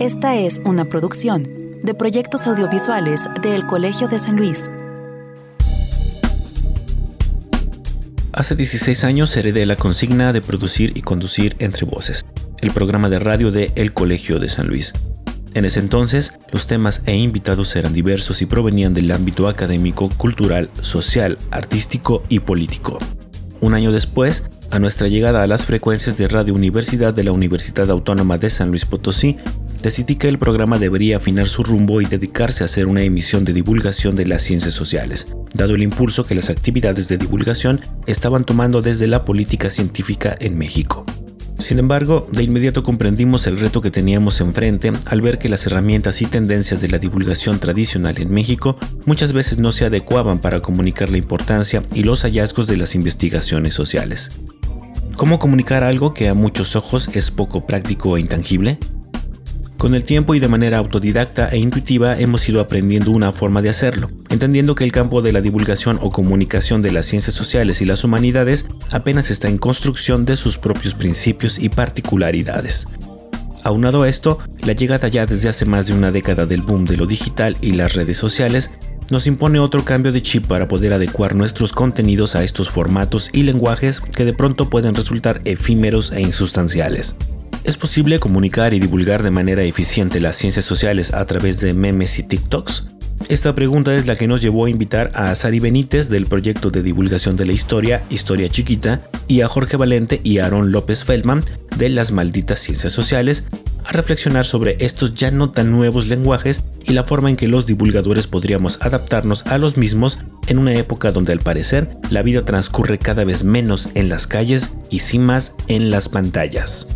Esta es una producción de proyectos audiovisuales del Colegio de San Luis. Hace 16 años heredé la consigna de producir y conducir Entre Voces, el programa de radio de El Colegio de San Luis. En ese entonces, los temas e invitados eran diversos y provenían del ámbito académico, cultural, social, artístico y político. Un año después, a nuestra llegada a las frecuencias de Radio Universidad de la Universidad Autónoma de San Luis Potosí, decidí que el programa debería afinar su rumbo y dedicarse a hacer una emisión de divulgación de las ciencias sociales, dado el impulso que las actividades de divulgación estaban tomando desde la política científica en México. Sin embargo, de inmediato comprendimos el reto que teníamos enfrente al ver que las herramientas y tendencias de la divulgación tradicional en México muchas veces no se adecuaban para comunicar la importancia y los hallazgos de las investigaciones sociales. ¿Cómo comunicar algo que a muchos ojos es poco práctico e intangible? Con el tiempo y de manera autodidacta e intuitiva hemos ido aprendiendo una forma de hacerlo, entendiendo que el campo de la divulgación o comunicación de las ciencias sociales y las humanidades apenas está en construcción de sus propios principios y particularidades. Aunado a esto, la llegada ya desde hace más de una década del boom de lo digital y las redes sociales nos impone otro cambio de chip para poder adecuar nuestros contenidos a estos formatos y lenguajes que de pronto pueden resultar efímeros e insustanciales. ¿Es posible comunicar y divulgar de manera eficiente las ciencias sociales a través de memes y TikToks? Esta pregunta es la que nos llevó a invitar a Sari Benítez del proyecto de divulgación de la historia Historia Chiquita y a Jorge Valente y Aaron López Feldman de las malditas ciencias sociales a reflexionar sobre estos ya no tan nuevos lenguajes y la forma en que los divulgadores podríamos adaptarnos a los mismos en una época donde al parecer la vida transcurre cada vez menos en las calles y sí más en las pantallas.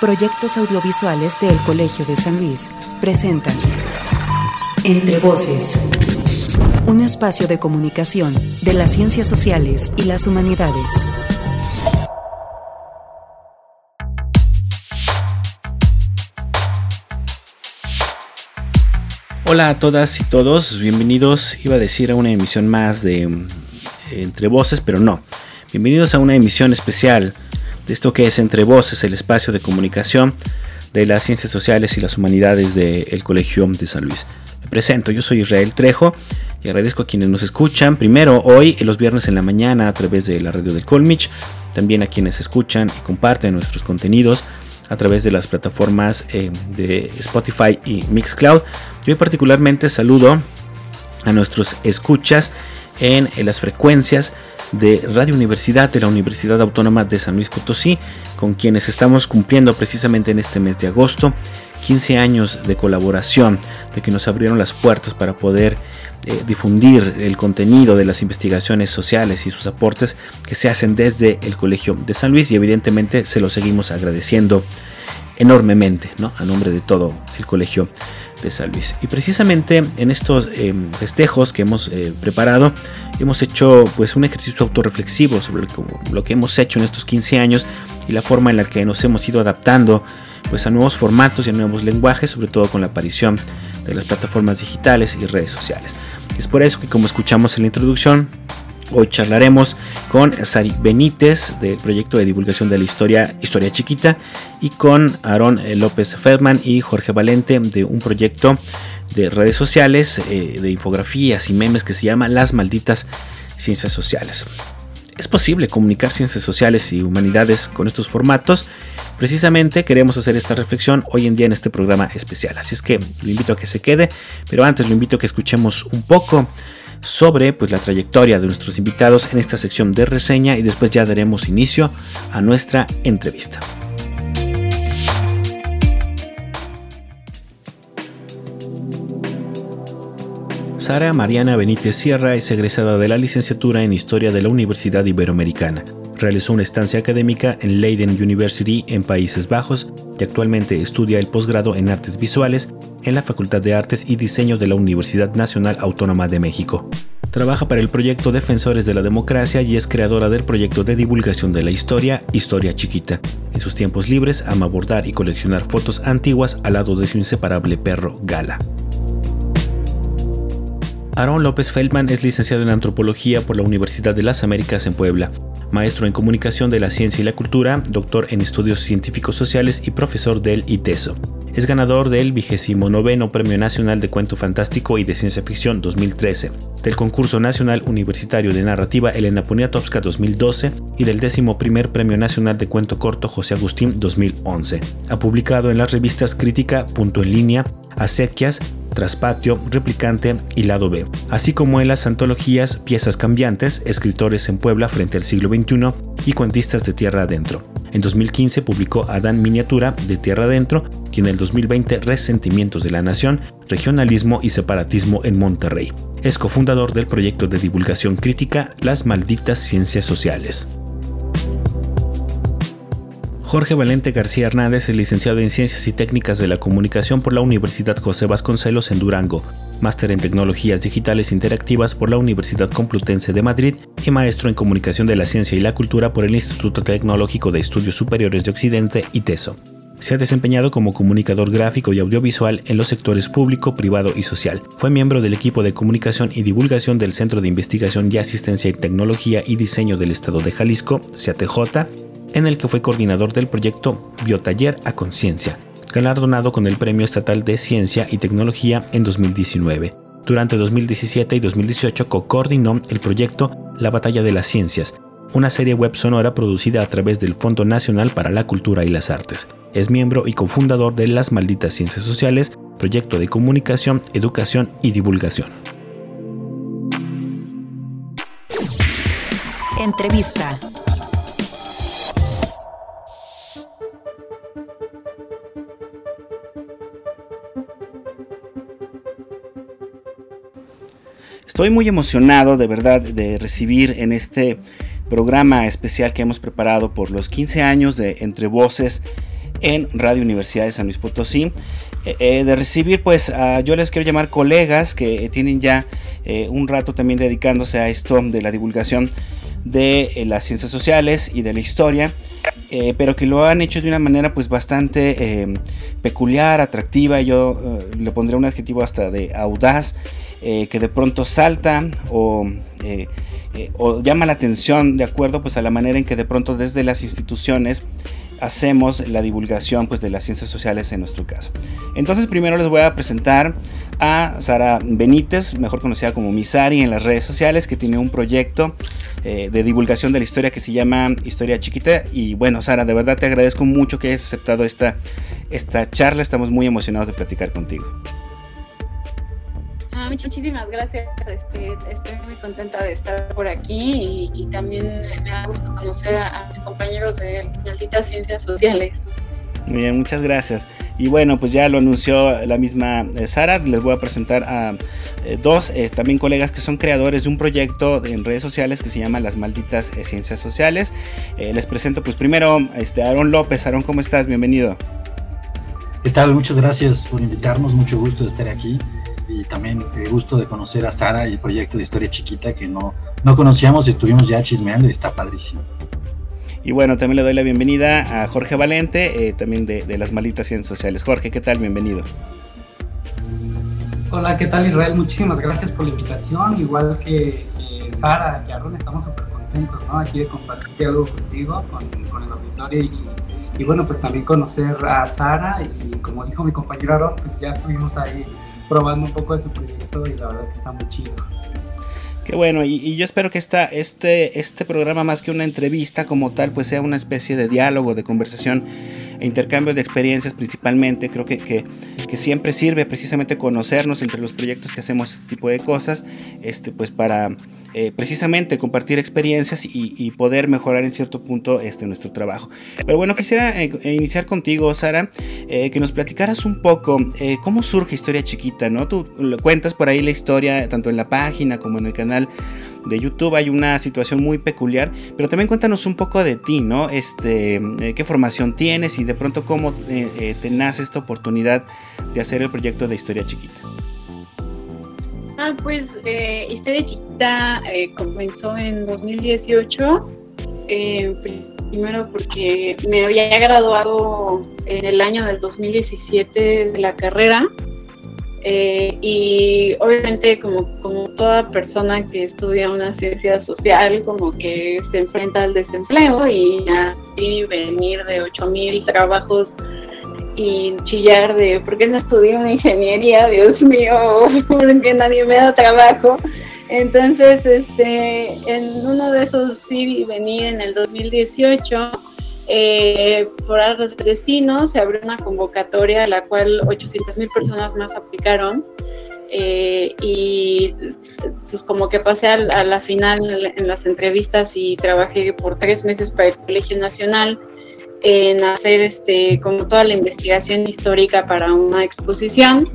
Proyectos audiovisuales del Colegio de San Luis presentan Entre Voces, un espacio de comunicación de las ciencias sociales y las humanidades. Hola a todas y todos, bienvenidos, iba a decir a una emisión más de Entre Voces, pero no. Bienvenidos a una emisión especial esto que es Entre Voces, el espacio de comunicación de las ciencias sociales y las humanidades del Colegio de San Luis. Me presento, yo soy Israel Trejo y agradezco a quienes nos escuchan. Primero, hoy, los viernes en la mañana, a través de la radio del Colmich. También a quienes escuchan y comparten nuestros contenidos a través de las plataformas eh, de Spotify y Mixcloud. Yo particularmente saludo a nuestros escuchas en las frecuencias de Radio Universidad de la Universidad Autónoma de San Luis Potosí, con quienes estamos cumpliendo precisamente en este mes de agosto 15 años de colaboración, de que nos abrieron las puertas para poder eh, difundir el contenido de las investigaciones sociales y sus aportes que se hacen desde el Colegio de San Luis y evidentemente se lo seguimos agradeciendo enormemente, ¿no? A nombre de todo el Colegio de San Luis. Y precisamente en estos em, festejos que hemos eh, preparado, hemos hecho pues un ejercicio autorreflexivo sobre lo que hemos hecho en estos 15 años y la forma en la que nos hemos ido adaptando pues a nuevos formatos y a nuevos lenguajes, sobre todo con la aparición de las plataformas digitales y redes sociales. Es por eso que como escuchamos en la introducción, Hoy charlaremos con Sari Benítez del proyecto de divulgación de la historia Historia Chiquita y con Aaron eh, López Feldman y Jorge Valente de un proyecto de redes sociales, eh, de infografías y memes que se llama Las Malditas Ciencias Sociales. ¿Es posible comunicar ciencias sociales y humanidades con estos formatos? Precisamente queremos hacer esta reflexión hoy en día en este programa especial. Así es que lo invito a que se quede, pero antes lo invito a que escuchemos un poco sobre pues, la trayectoria de nuestros invitados en esta sección de reseña y después ya daremos inicio a nuestra entrevista. Sara Mariana Benítez Sierra es egresada de la licenciatura en Historia de la Universidad Iberoamericana. Realizó una estancia académica en Leiden University en Países Bajos y actualmente estudia el posgrado en Artes Visuales en la Facultad de Artes y Diseño de la Universidad Nacional Autónoma de México. Trabaja para el proyecto Defensores de la Democracia y es creadora del proyecto de divulgación de la historia Historia Chiquita. En sus tiempos libres ama bordar y coleccionar fotos antiguas al lado de su inseparable perro Gala. Aaron López Feldman es licenciado en antropología por la Universidad de las Américas en Puebla. maestro en comunicación de la ciencia y la cultura, doctor en estudios científicos sociales y profesor del ITESO. Es ganador del 29 Premio Nacional de Cuento Fantástico y de Ciencia Ficción 2013, del Concurso Nacional Universitario de Narrativa Elena Poniatowska 2012 y del 11 Premio Nacional de Cuento Corto José Agustín 2011. Ha publicado en las revistas Crítica, Punto en Línea, Acequias, Traspatio, Replicante y Lado B, así como en las antologías Piezas Cambiantes, Escritores en Puebla frente al siglo XXI y Cuentistas de Tierra Adentro. En 2015 publicó Adán Miniatura de Tierra Adentro y en el 2020 Resentimientos de la Nación, Regionalismo y Separatismo en Monterrey. Es cofundador del proyecto de divulgación crítica Las Malditas Ciencias Sociales. Jorge Valente García Hernández es licenciado en Ciencias y Técnicas de la Comunicación por la Universidad José Vasconcelos en Durango, máster en Tecnologías Digitales Interactivas por la Universidad Complutense de Madrid y maestro en Comunicación de la Ciencia y la Cultura por el Instituto Tecnológico de Estudios Superiores de Occidente, ITESO. Se ha desempeñado como comunicador gráfico y audiovisual en los sectores público, privado y social. Fue miembro del equipo de comunicación y divulgación del Centro de Investigación y Asistencia en Tecnología y Diseño del Estado de Jalisco, CATJ, en el que fue coordinador del proyecto Biotaller a Conciencia, galardonado con el Premio Estatal de Ciencia y Tecnología en 2019. Durante 2017 y 2018 co-coordinó el proyecto La Batalla de las Ciencias, una serie web sonora producida a través del Fondo Nacional para la Cultura y las Artes. Es miembro y cofundador de Las Malditas Ciencias Sociales, proyecto de comunicación, educación y divulgación. Entrevista. Estoy muy emocionado de verdad de recibir en este programa especial que hemos preparado por los 15 años de Entre Voces en Radio Universidad de San Luis Potosí. Eh, eh, de recibir, pues, yo les quiero llamar colegas que tienen ya eh, un rato también dedicándose a esto de la divulgación de las ciencias sociales y de la historia. pero que lo han hecho de una manera pues bastante peculiar, atractiva, yo le pondré un adjetivo hasta de audaz, que de pronto salta o eh, o llama la atención de acuerdo pues a la manera en que de pronto desde las instituciones hacemos la divulgación pues de las ciencias sociales en nuestro caso. Entonces primero les voy a presentar a Sara Benítez, mejor conocida como Misari en las redes sociales, que tiene un proyecto eh, de divulgación de la historia que se llama Historia Chiquita. Y bueno, Sara, de verdad te agradezco mucho que hayas aceptado esta, esta charla. Estamos muy emocionados de platicar contigo. Muchísimas gracias. Este, estoy muy contenta de estar por aquí y, también me da gusto conocer a, mis compañeros de las malditas ciencias sociales. Muy bien, muchas gracias. Y bueno, pues ya lo anunció la misma eh, Sara. Les voy a presentar a eh, dos eh, también colegas que son creadores de un proyecto en redes sociales que se llama Las Malditas Ciencias Sociales. les presento pues primero este, Aaron López. Aaron, ¿cómo estás? Bienvenido. ¿Qué tal? Muchas gracias por invitarnos. Mucho gusto de estar aquí y también el gusto de conocer a Sara y el proyecto de Historia Chiquita que no, no conocíamos y estuvimos ya chismeando y está padrísimo. Y bueno, también le doy la bienvenida a Jorge Valente, eh, también de, de, las Malitas Ciencias Sociales. Jorge, ¿qué tal? Bienvenido. Hola, ¿qué tal Israel? Muchísimas gracias por la invitación. Igual que Sara y Aaron, estamos súper contentos ¿no? aquí de compartir algo contigo, con, con el auditorio y, y, bueno, pues también conocer a Sara y como dijo mi compañero Aaron, pues ya estuvimos ahí probando un poco de su proyecto y la verdad que está muy chido. Qué bueno, y, yo espero que esta, este, este programa, más que una entrevista como tal, pues sea una especie de diálogo, de conversación e intercambio de experiencias principalmente. Creo que, que, que, siempre sirve precisamente conocernos entre los proyectos que hacemos este tipo de cosas, este, pues para eh, precisamente compartir experiencias y, poder mejorar en cierto punto este, nuestro trabajo. Pero bueno, quisiera eh, eh, iniciar contigo, Sara, que nos platicaras un poco cómo surge Historia Chiquita, ¿no? Tú cuentas por ahí la historia, tanto en la página como en el canal de YouTube hay una situación muy peculiar, pero también cuéntanos un poco de ti, ¿no? Este, qué formación tienes y de pronto cómo te nace esta oportunidad de hacer el proyecto de Historia Chiquita. Ah, pues eh, Historia Chiquita eh, comenzó en 2018, eh, primero porque me había graduado en el año del 2017 de la carrera Eh, y obviamente como, como toda persona que estudia una ciencia social, como que se enfrenta al desempleo y, y venir de 8.000 trabajos y chillar de por qué no estudié una ingeniería, Dios mío, porque nadie me da trabajo. Entonces, este, en uno de esos ir y venir en el 2018, eh, por algo de destino, se abrió una convocatoria a la cual 800 mil personas más aplicaron. Eh, y pues como que pasé a, la final en las entrevistas y trabajé por tres meses para el Colegio Nacional en hacer este como toda la investigación histórica para una exposición.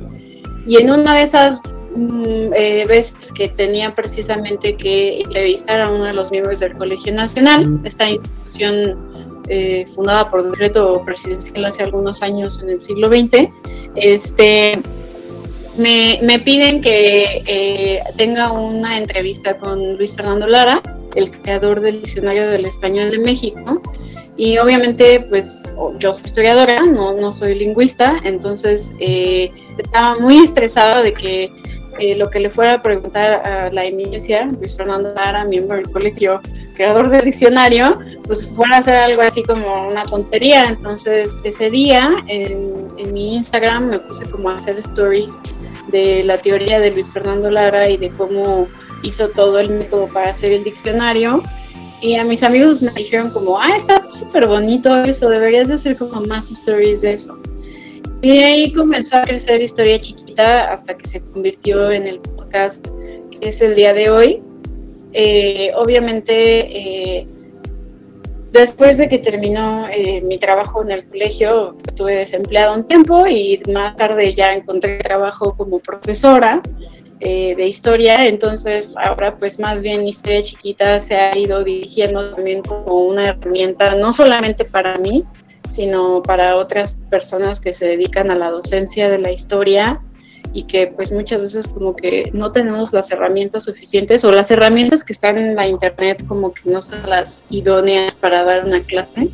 Y en una de esas mm, eh, veces que tenía precisamente que entrevistar a uno de los miembros del Colegio Nacional, esta institución eh, fundada por decreto presidencial hace algunos años en el siglo XX, este, me, me piden que eh, tenga una entrevista con Luis Fernando Lara, el creador del Diccionario del Español de México, y obviamente, pues yo soy historiadora, no, no soy lingüista, entonces eh, estaba muy estresada de que eh, lo que le fuera a preguntar a la eminencia, Luis Fernando Lara, miembro del colegio, creador del diccionario, pues fuera a hacer algo así como una tontería. Entonces, ese día en, en mi Instagram me puse como a hacer stories de la teoría de Luis Fernando Lara y de cómo hizo todo el método para hacer el diccionario y a mis amigos me dijeron como, ah, está súper bonito eso, deberías de hacer como más stories de eso. Y de ahí comenzó a crecer Historia Chiquita hasta que se convirtió en el podcast que es el día de hoy. Eh, obviamente, eh, después de que terminó eh, mi trabajo en el colegio, estuve desempleado un tiempo y más tarde ya encontré trabajo como profesora. Eh, de historia, entonces ahora pues más bien Historia Chiquita se ha ido dirigiendo también como una herramienta, no solamente para mí, sino para otras personas que se dedican a la docencia de la historia y que pues muchas veces como que no tenemos las herramientas suficientes o las herramientas que están en la internet como que no son las idóneas para dar una clase.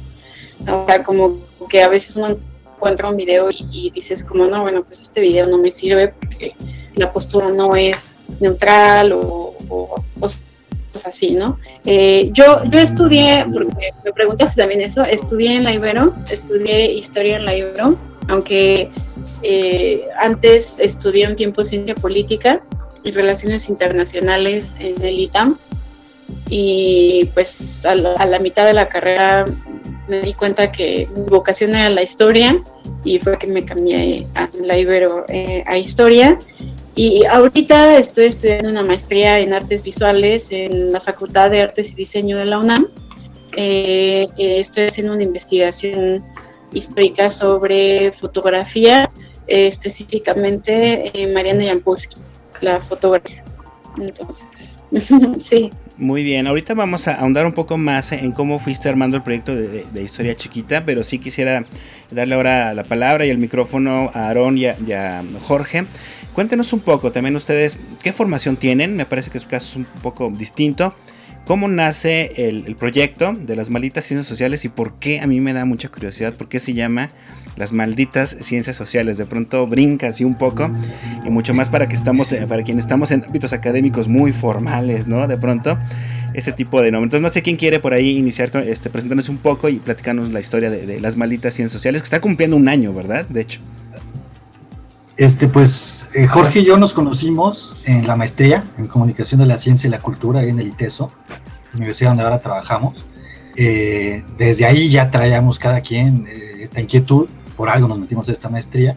Ahora como que a veces uno encuentra un video y, y dices como no, bueno pues este video no me sirve porque la postura no es neutral o, cosas así, ¿no? Eh, yo, yo estudié, porque me preguntaste también eso, estudié en la Ibero, estudié historia en la Ibero, aunque eh, antes estudié un tiempo ciencia política y relaciones internacionales en el ITAM y pues a la, mitad de la carrera me di cuenta que mi vocación era la historia y fue que me cambié a la Ibero eh, a historia y ahorita estoy estudiando una maestría en artes visuales en la Facultad de Artes y Diseño de la UNAM. Eh, eh, estoy haciendo una investigación histórica sobre fotografía, eh, específicamente Mariana Jampolsky, la fotógrafa. Entonces, sí. Muy bien, ahorita vamos a ahondar un poco más en cómo fuiste armando el proyecto de, Historia Chiquita, pero sí quisiera darle ahora la palabra y el micrófono a Aarón y a Jorge Cuéntenos un poco también ustedes qué formación tienen, me parece que su caso es un poco distinto. ¿Cómo nace el, proyecto de las malditas ciencias sociales y por qué a mí me da mucha curiosidad? ¿Por qué se llama las malditas ciencias sociales? De pronto brinca así un poco y mucho más para que estamos, eh, para quienes estamos en ámbitos académicos muy formales, ¿no? De pronto ese tipo de nombre. Entonces no sé quién quiere por ahí iniciar con, este, presentándonos un poco y platicarnos la historia de, de las malditas ciencias sociales que está cumpliendo un año, ¿verdad? De hecho. Este, pues eh, Jorge y yo nos conocimos en la maestría en comunicación de la ciencia y la cultura en el ITESO, universidad donde ahora trabajamos. Eh, desde ahí ya traíamos cada quien eh, esta inquietud, por algo nos metimos a esta maestría,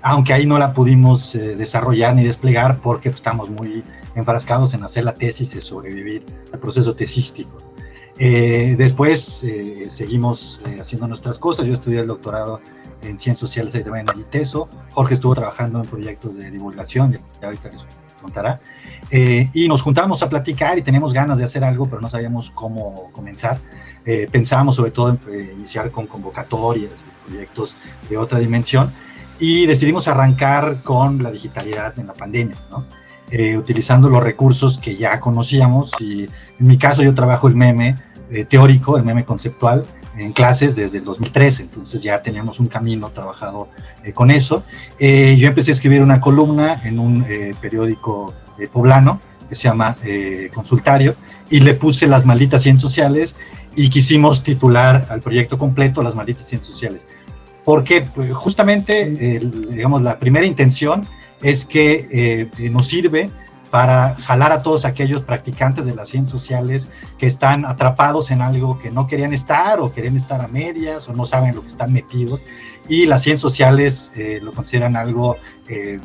aunque ahí no la pudimos desarrollar ni desplegar porque pues, estamos muy enfrascados en hacer la tesis y sobrevivir al proceso tesístico. después seguimos haciendo nuestras cosas, yo estudié el doctorado en Ciencias Sociales y también en el ITESO. Jorge estuvo trabajando en proyectos de divulgación, ya ahorita les contará. Eh, y nos juntamos a platicar y teníamos ganas de hacer algo, pero no sabíamos cómo comenzar. Eh, pensábamos sobre todo en eh, iniciar con convocatorias y proyectos de otra dimensión y decidimos arrancar con la digitalidad en la pandemia, ¿no? utilizando los recursos que ya conocíamos y en mi caso yo trabajo el meme teórico, el meme conceptual, en clases desde el 2013, entonces ya teníamos un camino trabajado eh, con eso. Eh, yo empecé a escribir una columna en un eh, periódico poblano que se llama Consultario y le puse las malditas ciencias sociales y quisimos titular al proyecto completo las malditas ciencias sociales. Porque pues, justamente, digamos, la primera intención es que nos sirve para jalar a todos aquellos practicantes de las ciencias sociales que están atrapados en algo que no querían estar o querían estar a medias o no saben lo que están metidos. Y las ciencias sociales eh, lo consideran algo eh,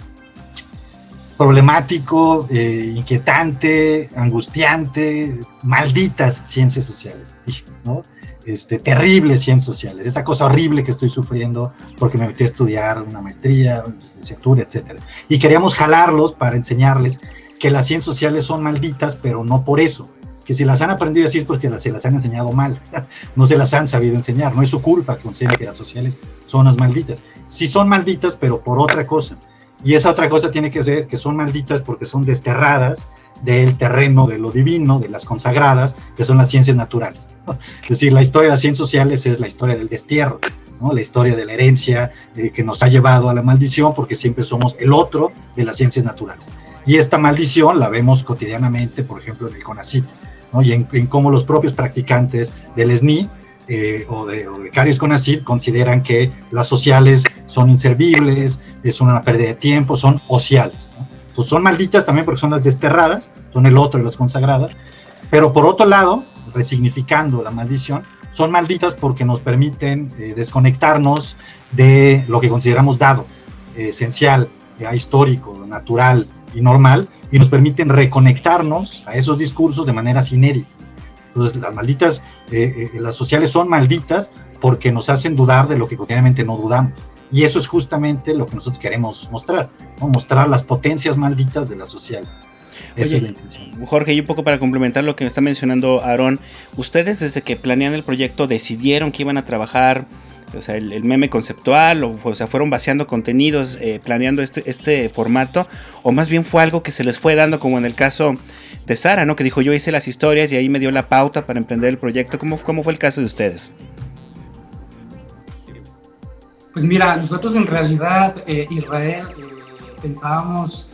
problemático, eh, inquietante, angustiante, malditas ciencias sociales, ¿no? Este, terribles ciencias sociales, esa cosa horrible que estoy sufriendo porque me metí a estudiar una maestría, licenciatura, etcétera. Y queríamos jalarlos para enseñarles que las ciencias sociales son malditas, pero no por eso. Que si las han aprendido así es porque se las han enseñado mal, no se las han sabido enseñar, no es su culpa que que las sociales son las malditas. Sí son malditas, pero por otra cosa. Y esa otra cosa tiene que ser que son malditas porque son desterradas del terreno de lo divino, de las consagradas, que son las ciencias naturales. Es decir, la historia de las ciencias sociales es la historia del destierro, ¿no? la historia de la herencia eh, que nos ha llevado a la maldición porque siempre somos el otro de las ciencias naturales. Y esta maldición la vemos cotidianamente, por ejemplo, en el CONACIT, ¿no? y en, cómo los propios practicantes del SNI eh, o, de, o CONACIT consideran que las sociales son inservibles, es una pérdida de tiempo, son ociales. ¿no? Entonces son malditas también porque son las desterradas, son el otro de las consagradas, pero por otro lado, resignificando la maldición, son malditas porque nos permiten eh, desconectarnos de lo que consideramos dado, esencial, histórico, natural, y normal y nos permiten reconectarnos a esos discursos de manera inéditas. Entonces, las malditas, eh, eh, las sociales son malditas porque nos hacen dudar de lo que cotidianamente no dudamos. Y eso es justamente lo que nosotros queremos mostrar, mostrar las potencias malditas de la social. Esa es la intención. Jorge, y un poco para complementar lo que está mencionando Aarón, ustedes desde que planean el proyecto decidieron que iban a trabajar o sea, el, meme conceptual, o, sea, fueron vaciando contenidos, eh, planeando este, este formato, o más bien fue algo que se les fue dando, como en el caso de Sara, ¿no? Que dijo, yo hice las historias y ahí me dio la pauta para emprender el proyecto. ¿Cómo, cómo fue el caso de ustedes? Pues mira, nosotros en realidad, eh, Israel, eh, pensábamos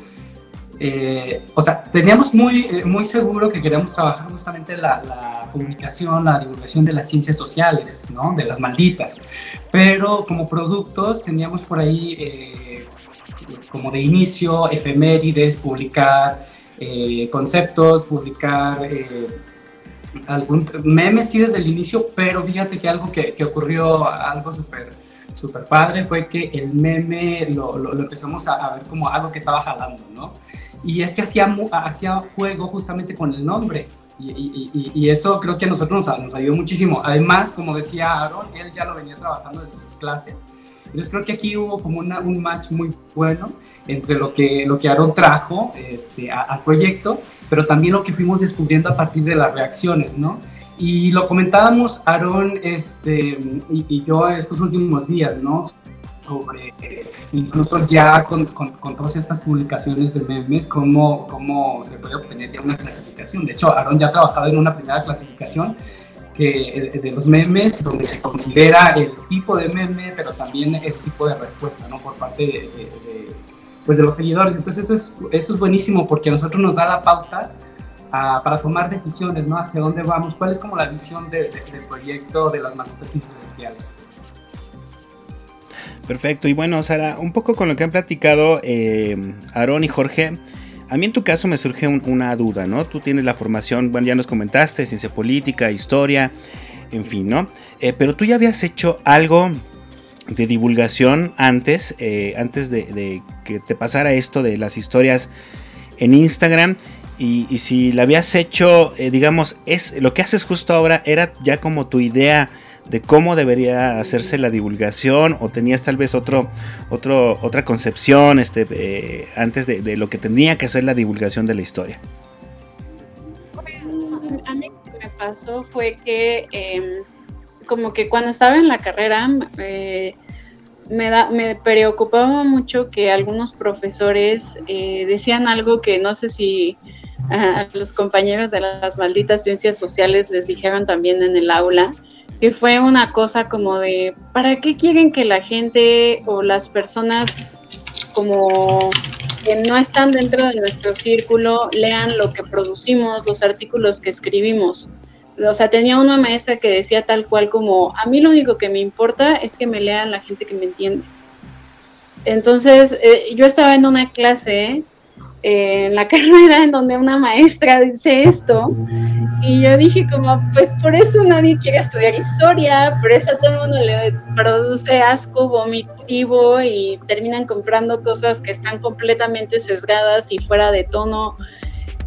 eh, o sea, teníamos muy, eh, muy seguro que queríamos trabajar justamente la, comunicación, la divulgación de las ciencias sociales, ¿no? De las malditas. Pero como productos teníamos por ahí, eh, como de inicio, efemérides, publicar conceptos, publicar algún memes, sí, desde el inicio, pero fíjate que algo que, que ocurrió, algo súper super padre fue que el meme lo, lo, empezamos a, a, ver como algo que estaba jalando, ¿no? Y es que hacía, hacía juego justamente con el nombre. Y, y, y, eso creo que a nosotros nos, nos, ayudó muchísimo. Además, como decía Aaron, él ya lo venía trabajando desde sus clases. Entonces creo que aquí hubo como una, un match muy bueno entre lo que, lo que Aaron trajo este, al proyecto, pero también lo que fuimos descubriendo a partir de las reacciones, ¿no? Y lo comentábamos Aaron este, y, y yo estos últimos días, ¿no? sobre, incluso ya con, con, todas estas publicaciones de memes, cómo, cómo se puede obtener ya una clasificación. De hecho, Aaron ya ha trabajado en una primera clasificación que, de los memes, donde se considera el tipo de meme, pero también el tipo de respuesta, ¿no? Por parte de, pues de los seguidores. Entonces, esto es, esto es buenísimo porque a nosotros nos da la pauta para tomar decisiones, ¿no? Hacia dónde vamos, cuál es como la visión del proyecto de las manutas influenciales. Perfecto, y bueno, Sara, un poco con lo que han platicado eh, Aarón y Jorge, a mí en tu caso me surge una duda, ¿no? Tú tienes la formación, bueno, ya nos comentaste, ciencia política, historia, en fin, ¿no? Eh, pero tú ya habías hecho algo de divulgación antes, eh, antes de, que te pasara esto de las historias en Instagram. Y, si la habías hecho, digamos, es lo que haces justo ahora era ya como tu idea de cómo debería hacerse la divulgación o tenías tal vez otro, otro, otra concepción este, eh, antes de, lo que tenía que hacer la divulgación de la historia? a mí lo que me pasó fue que em, como que cuando estaba en la carrera eh, me, preocupaba mucho que algunos profesores eh, decían algo que no sé si a los compañeros de las malditas ciencias sociales les dijeron también en el aula, que fue una cosa como de, ¿para qué quieren que la gente o las personas como que no están dentro de nuestro círculo lean lo que producimos, los artículos que escribimos? O sea, tenía una maestra que decía tal cual como, a mí lo único que me importa es que me lean la gente que me entiende. Entonces, eh, yo estaba en una clase en la carrera en donde una maestra dice esto y yo dije como pues por eso nadie quiere estudiar historia, por eso todo el mundo le produce asco vomitivo y terminan comprando cosas que están completamente sesgadas y fuera de tono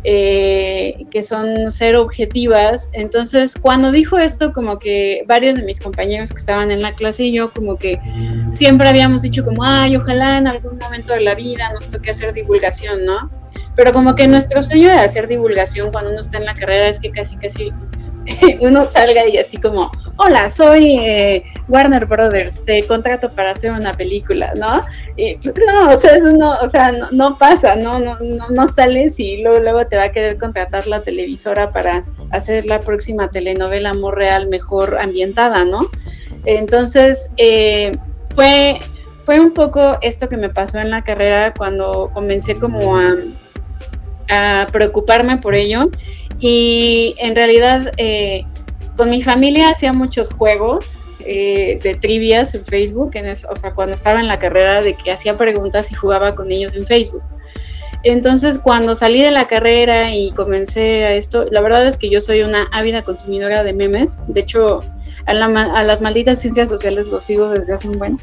eh, que son ser objetivas. Entonces, cuando dijo esto, como que varios de mis compañeros que estaban en la clase y yo, como que siempre habíamos dicho como, ay, ojalá en algún momento de la vida nos toque hacer divulgación, ¿no? Pero como que nuestro sueño de hacer divulgación cuando uno está en la carrera es que casi, casi uno salga y así como, hola, soy eh, Warner Brothers, te contrato para hacer una película, ¿no? Y pues no, o sea, no, no, pasa, ¿no? No, no, sales y luego, luego te va a querer contratar la televisora para hacer la próxima telenovela Amor Real mejor ambientada, ¿no? Entonces, eh, fue, fue un poco esto que me pasó en la carrera cuando comencé como a preocuparme por ello y en realidad eh, con mi familia hacía muchos juegos eh, de trivias en Facebook, en o sea, cuando estaba en la carrera de que hacía preguntas y jugaba con ellos en Facebook. Entonces, cuando salí de la carrera y comencé a esto, la verdad es que yo soy una ávida consumidora de memes. De hecho, a, las malditas ciencias sociales los sigo desde hace un buen,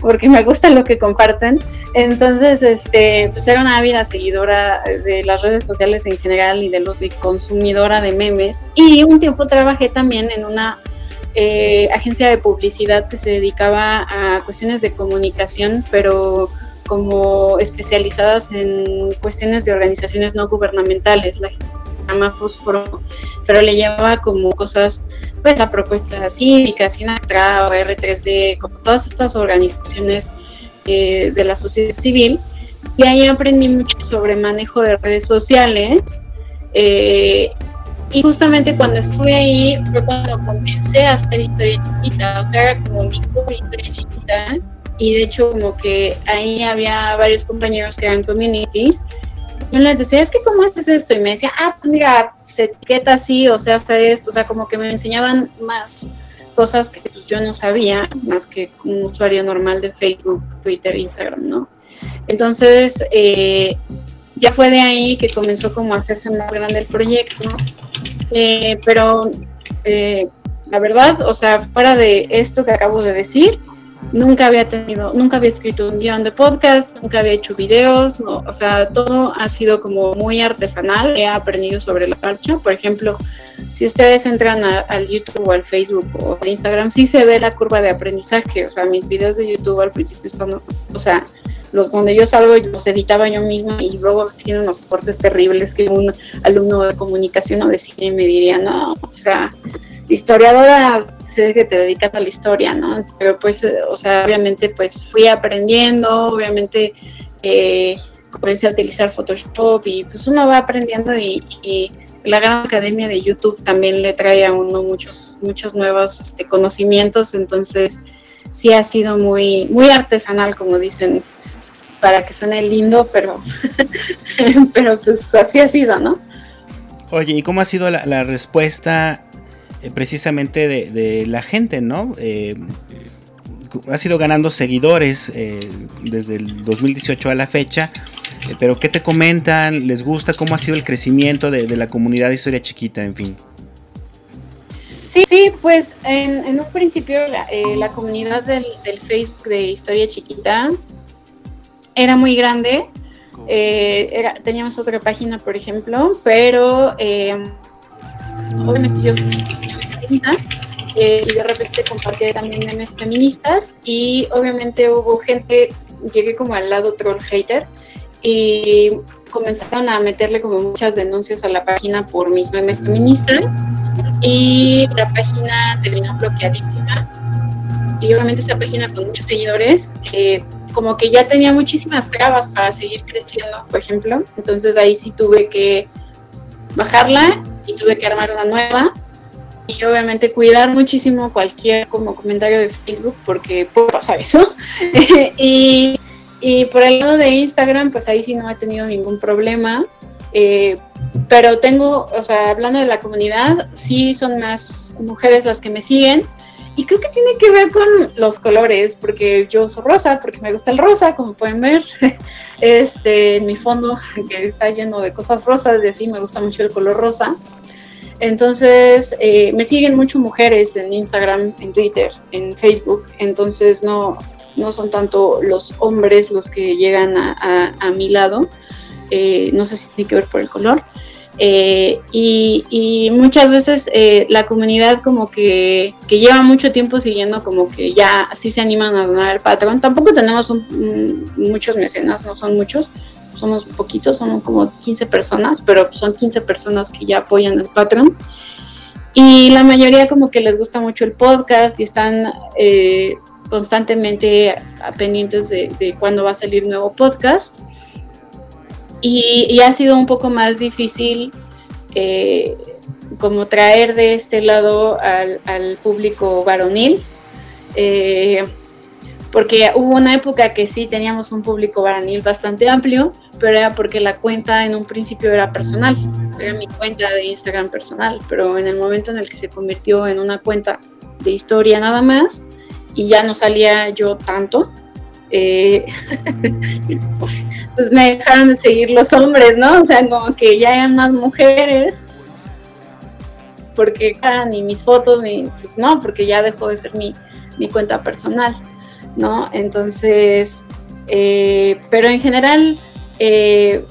porque me gusta lo que comparten. Entonces, este, pues era una ávida seguidora de las redes sociales en general y de los de consumidora de memes. Y un tiempo trabajé también en una eh, agencia de publicidad que se dedicaba a cuestiones de comunicación, pero como especializadas en cuestiones de organizaciones no gubernamentales. La llama Fósforo, pero le llevaba como cosas, pues a propuestas cívicas, Sinatra o R3D, como todas estas organizaciones eh, de la sociedad civil. Y ahí aprendí mucho sobre manejo de redes sociales. Eh, y justamente cuando estuve ahí fue cuando comencé a hacer historia chiquita, o sea, era como mi historia chiquita. Y de hecho, como que ahí había varios compañeros que eran communities yo les decía, es que ¿cómo haces esto? Y me decía, ah, pues mira, se etiqueta así, o sea, hace esto, o sea, como que me enseñaban más cosas que pues, yo no sabía, más que un usuario normal de Facebook, Twitter, Instagram, ¿no? Entonces, eh, ya fue de ahí que comenzó como a hacerse más grande el proyecto, eh, pero eh, la verdad, o sea, fuera de esto que acabo de decir, nunca había tenido, nunca había escrito un guion de podcast, nunca había hecho videos, o sea, todo ha sido como muy artesanal, he aprendido sobre la marcha, por ejemplo, si ustedes entran al YouTube o al Facebook o al Instagram, sí se ve la curva de aprendizaje, o sea, mis videos de YouTube al principio están, o sea, los donde yo salgo los editaba yo misma y luego tienen unos cortes terribles que un alumno de comunicación o de cine me diría, no, o sea, historiadora, sé que te dedicas a la historia, ¿no? Pero pues, eh, o sea, obviamente pues fui aprendiendo, obviamente eh, comencé a utilizar Photoshop y pues uno va aprendiendo y, la gran academia de YouTube también le trae a uno muchos, muchos nuevos este, conocimientos, entonces sí ha sido muy, muy artesanal, como dicen, para que suene lindo, pero, pero pues así ha sido, ¿no? Oye, ¿y cómo ha sido la, respuesta precisamente de, la gente, ¿no? Eh, ha sido ganando seguidores eh, desde el 2018 a la fecha. pero ¿qué te comentan? ¿Les gusta? ¿Cómo ha sido el crecimiento de, la comunidad de Historia Chiquita? En fin. Sí, sí, pues en, un principio la, comunidad del, Facebook de Historia Chiquita era muy grande. teníamos otra página, por ejemplo, pero obviamente yo eh, y de repente compartí también memes feministas y obviamente hubo gente, llegué como al lado troll hater y comenzaron a meterle como muchas denuncias a la página por mis memes feministas y la página terminó bloqueadísima y obviamente esa página con muchos seguidores eh, como que ya tenía muchísimas trabas para seguir creciendo, por ejemplo. Entonces ahí sí tuve que bajarla y tuve que armar una nueva. Y obviamente cuidar muchísimo cualquier como comentario de Facebook porque puede pasar eso. y, y, por el lado de Instagram, pues ahí sí no he tenido ningún problema. Eh, pero tengo, o sea, hablando de la comunidad, sí son más mujeres las que me siguen. Y creo que tiene que ver con los colores, porque yo soy rosa, porque me gusta el rosa, como pueden ver. Este, en mi fondo, que está lleno de cosas rosas, de así me gusta mucho el color rosa. Entonces, eh, me siguen mucho mujeres en Instagram, en Twitter, en Facebook. Entonces, no, no son tanto los hombres los que llegan a, mi lado. Eh, no sé si tiene que ver por el color. Eh, y, muchas veces la comunidad como que, que, lleva mucho tiempo siguiendo como que ya así se animan a donar el patrón. Tampoco tenemos muchos mecenas, no son muchos, somos poquitos, somos como 15 personas, pero son 15 personas que ya apoyan el Patreon. Y la mayoría como que les gusta mucho el podcast y están eh, constantemente pendientes de, de cuándo va a salir nuevo podcast. Y, ha sido un poco más difícil eh, como traer de este lado al, público varonil. Eh, porque hubo una época que sí teníamos un público varonil bastante amplio, pero era porque la cuenta en un principio era personal, era mi cuenta de Instagram personal, pero en el momento en el que se convirtió en una cuenta de historia nada más y ya no salía yo tanto, eh, pues me dejaron de seguir los hombres, ¿no? O sea, como que ya eran más mujeres, porque ni mis fotos, ni, pues no, porque ya dejó de ser mi, mi cuenta personal. ¿No? Entonces, eh, pero en general eh,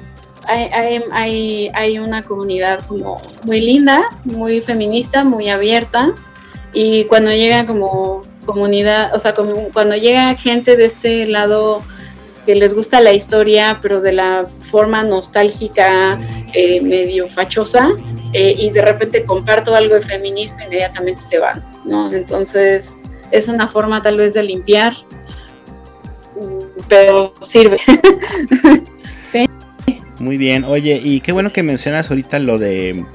hay, una comunidad como muy linda, muy feminista, muy abierta y cuando llega como comunidad, o sea, cuando llega gente de este lado que les gusta la historia, pero de la forma nostálgica, eh, medio fachosa, y de repente comparto algo de feminismo, inmediatamente se van, ¿no? Entonces, es una forma tal vez de limpiar, pero sirve. sí. Muy bien, oye, y qué bueno que mencionas ahorita lo de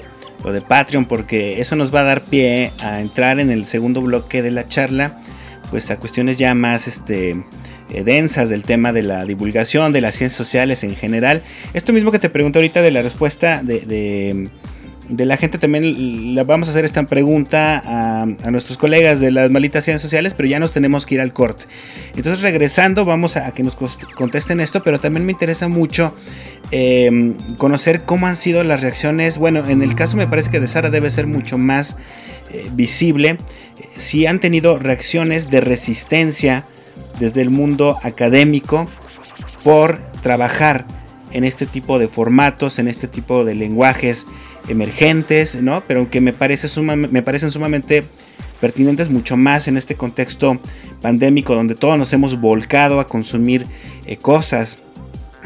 lo de Patreon porque eso nos va a dar pie a entrar en el segundo bloque de la charla, pues a cuestiones ya más este eh, densas del tema de la divulgación, de las ciencias sociales en general. Esto mismo que te pregunto ahorita de la respuesta de de la gente también le vamos a hacer esta pregunta a, nuestros colegas de las malitas ciencias sociales, pero ya nos tenemos que ir al corte. Entonces regresando vamos a, que nos contesten esto, pero también me interesa mucho em, conocer cómo han sido las reacciones. Bueno, en el caso me parece que de Sara debe ser mucho más eh, visible. Si han tenido reacciones de resistencia desde el mundo académico por trabajar en este tipo de formatos, en este tipo de lenguajes emergentes, ¿no? Pero que me, parece me parecen sumamente pertinentes mucho más en este contexto pandémico donde todos nos hemos volcado a consumir eh, cosas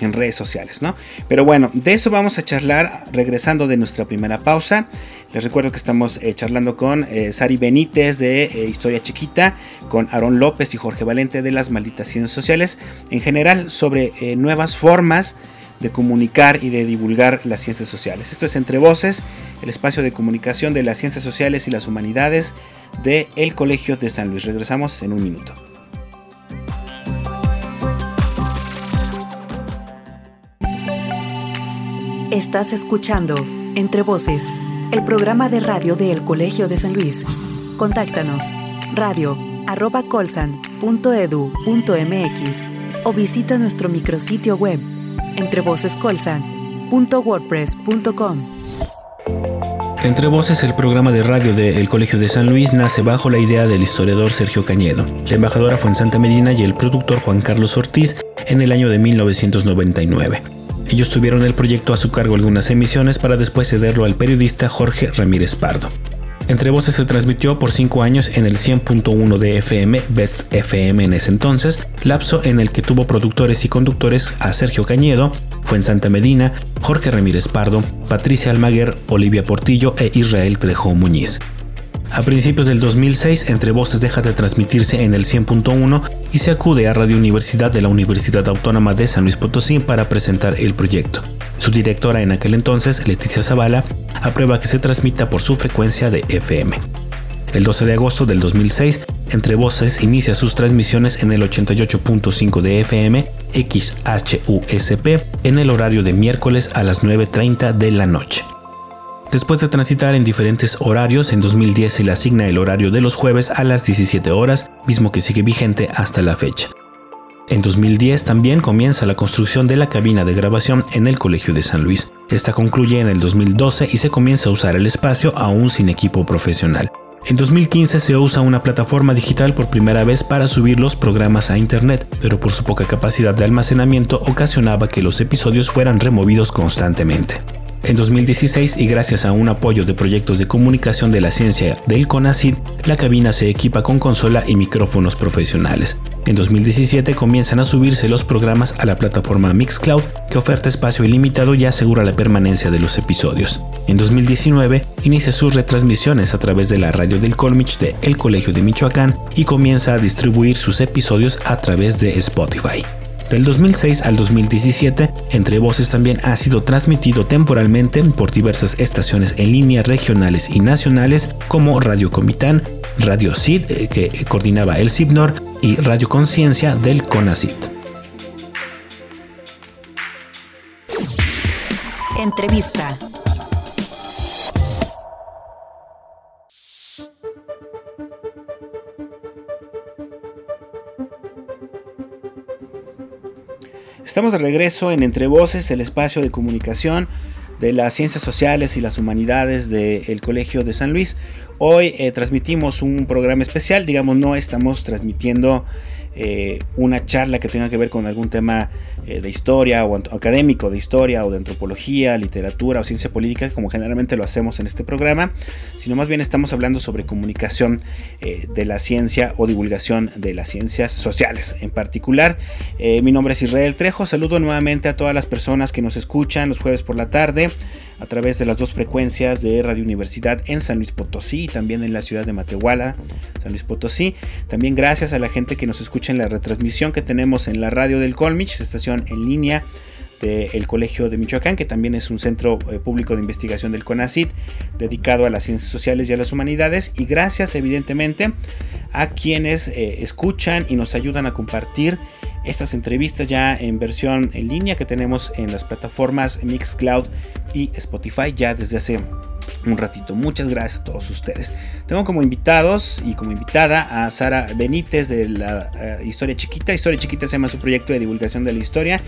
en redes sociales, ¿no? Pero bueno, de eso vamos a charlar regresando de nuestra primera pausa. Les recuerdo que estamos eh, charlando con eh, Sari Benítez de Historia Chiquita, con Aaron López y Jorge Valente de las Malditas Ciencias Sociales, en general sobre nuevas formas de comunicar y de divulgar las ciencias sociales. Esto es Entre Voces, el espacio de comunicación de las ciencias sociales y las humanidades de Colegio de San Luis. Regresamos en un minuto. Estás escuchando Entre Voces, el programa de radio de Colegio de San Luis. Contáctanos radio arroba colsan.edu.mx o visita nuestro micrositio web entre Entre Voces, el programa de radio del Colegio de San Luis, nace bajo la idea del historiador Sergio Cañedo. La embajadora fue en Santa Medina y el productor Juan Carlos Ortiz en el año de 1999. Ellos tuvieron el proyecto a su cargo algunas emisiones para después cederlo al periodista Jorge Ramírez Pardo. Entre Voces se transmitió por 5 años en el 100.1 de FM, Best FM en ese entonces, lapso en el que tuvo productores y conductores a Sergio Cañedo, fue en Santa Medina, Jorge Ramírez Pardo, Patricia Almaguer, Olivia Portillo e Israel Trejo Muñiz. A principios del 2006, Entre Voces deja de transmitirse en el 100.1 y se acude a Radio Universidad de la Universidad Autónoma de San Luis Potosí para presentar el proyecto. Su directora en aquel entonces, Leticia Zavala, aprueba que se transmita por su frecuencia de FM. El 12 de agosto del 2006, Entre Voces inicia sus transmisiones en el 88.5 de FM XHUSP en el horario de miércoles a las 9.30 de la noche. Después de transitar en diferentes horarios, en 2010 se le asigna el horario de los jueves a las 17 horas, mismo que sigue vigente hasta la fecha. En 2010 también comienza la construcción de la cabina de grabación en el Colegio de San Luis. Esta concluye en el 2012 y se comienza a usar el espacio aún sin equipo profesional. En 2015 se usa una plataforma digital por primera vez para subir los programas a internet, pero por su poca capacidad de almacenamiento ocasionaba que los episodios fueran removidos constantemente. En 2016 y gracias a un apoyo de proyectos de comunicación de la ciencia del CONACYT, la cabina se equipa con consola y micrófonos profesionales. En 2017 comienzan a subirse los programas a la plataforma Mixcloud que oferta espacio ilimitado y asegura la permanencia de los episodios. En 2019 inicia sus retransmisiones a través de la radio del Colmich de El Colegio de Michoacán y comienza a distribuir sus episodios a través de Spotify. Del 2006 al 2017, Entre Voces también ha sido transmitido temporalmente por diversas estaciones en línea regionales y nacionales como Radio Comitán, Radio CID, eh, que coordinaba el CIPNOR, y Radio Conciencia del CONACIT. Entrevista. Estamos de regreso en Entre Voces, el espacio de comunicación de las ciencias sociales y las humanidades del Colegio de San Luis. Hoy eh, transmitimos un programa especial, digamos, no estamos transmitiendo eh, una charla que tenga que ver con algún tema eh, de historia o académico de historia o de antropología, literatura o ciencia política, como generalmente lo hacemos en este programa, sino más bien estamos hablando sobre comunicación eh, de la ciencia o divulgación de las ciencias sociales en particular. mi nombre es Israel Trejo, saludo nuevamente a todas las personas que nos escuchan los jueves por la tarde a través de las dos frecuencias de Radio Universidad en San Luis Potosí y también en la ciudad de Matehuala, San Luis Potosí. También gracias a la gente que nos escucha en la retransmisión que tenemos en la radio del Colmich, estación en línea del Colegio de Michoacán, que también es un centro eh, público de investigación del CONACIT, dedicado a las ciencias sociales y a las humanidades. Y gracias, evidentemente, a quienes eh, escuchan y nos ayudan a compartir estas entrevistas ya en versión en línea que tenemos en las plataformas Mixcloud y Spotify ya desde hace un ratito. Muchas gracias a todos ustedes. Tengo como invitados y como invitada a Sara Benítez de la eh, Historia Chiquita. Historia Chiquita se llama su proyecto de divulgación de la historia.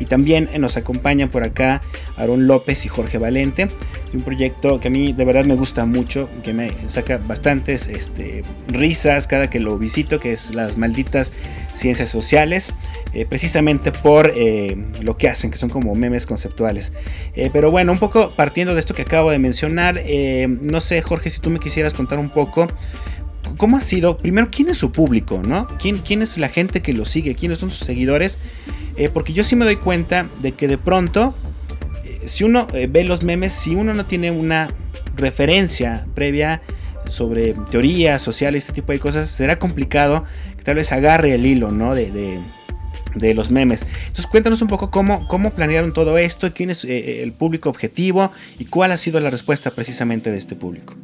Y también nos acompañan por acá Aaron López y Jorge Valente. un proyecto que a mí de verdad me gusta mucho, que me saca bastantes este, risas cada que lo visito, que es las malditas ciencias sociales. Eh, precisamente por eh, lo que hacen, que son como memes conceptuales. pero bueno, un poco partiendo de esto que acabo de mencionar, eh, no sé, Jorge, si tú me quisieras contar un poco. ¿Cómo ha sido? Primero, ¿quién es su público? ¿no? ¿Quién, quién es la gente que lo sigue? ¿Quiénes son sus seguidores? Eh, porque yo sí me doy cuenta de que de pronto, eh, si uno ve los memes, si uno no tiene una referencia previa sobre teorías sociales, este tipo de cosas, será complicado que tal vez agarre el hilo, ¿no? de los memes. Entonces cuéntanos un poco cómo, cómo planearon todo esto, quién es eh, eh, el público objetivo y cuál ha sido la respuesta precisamente de este público.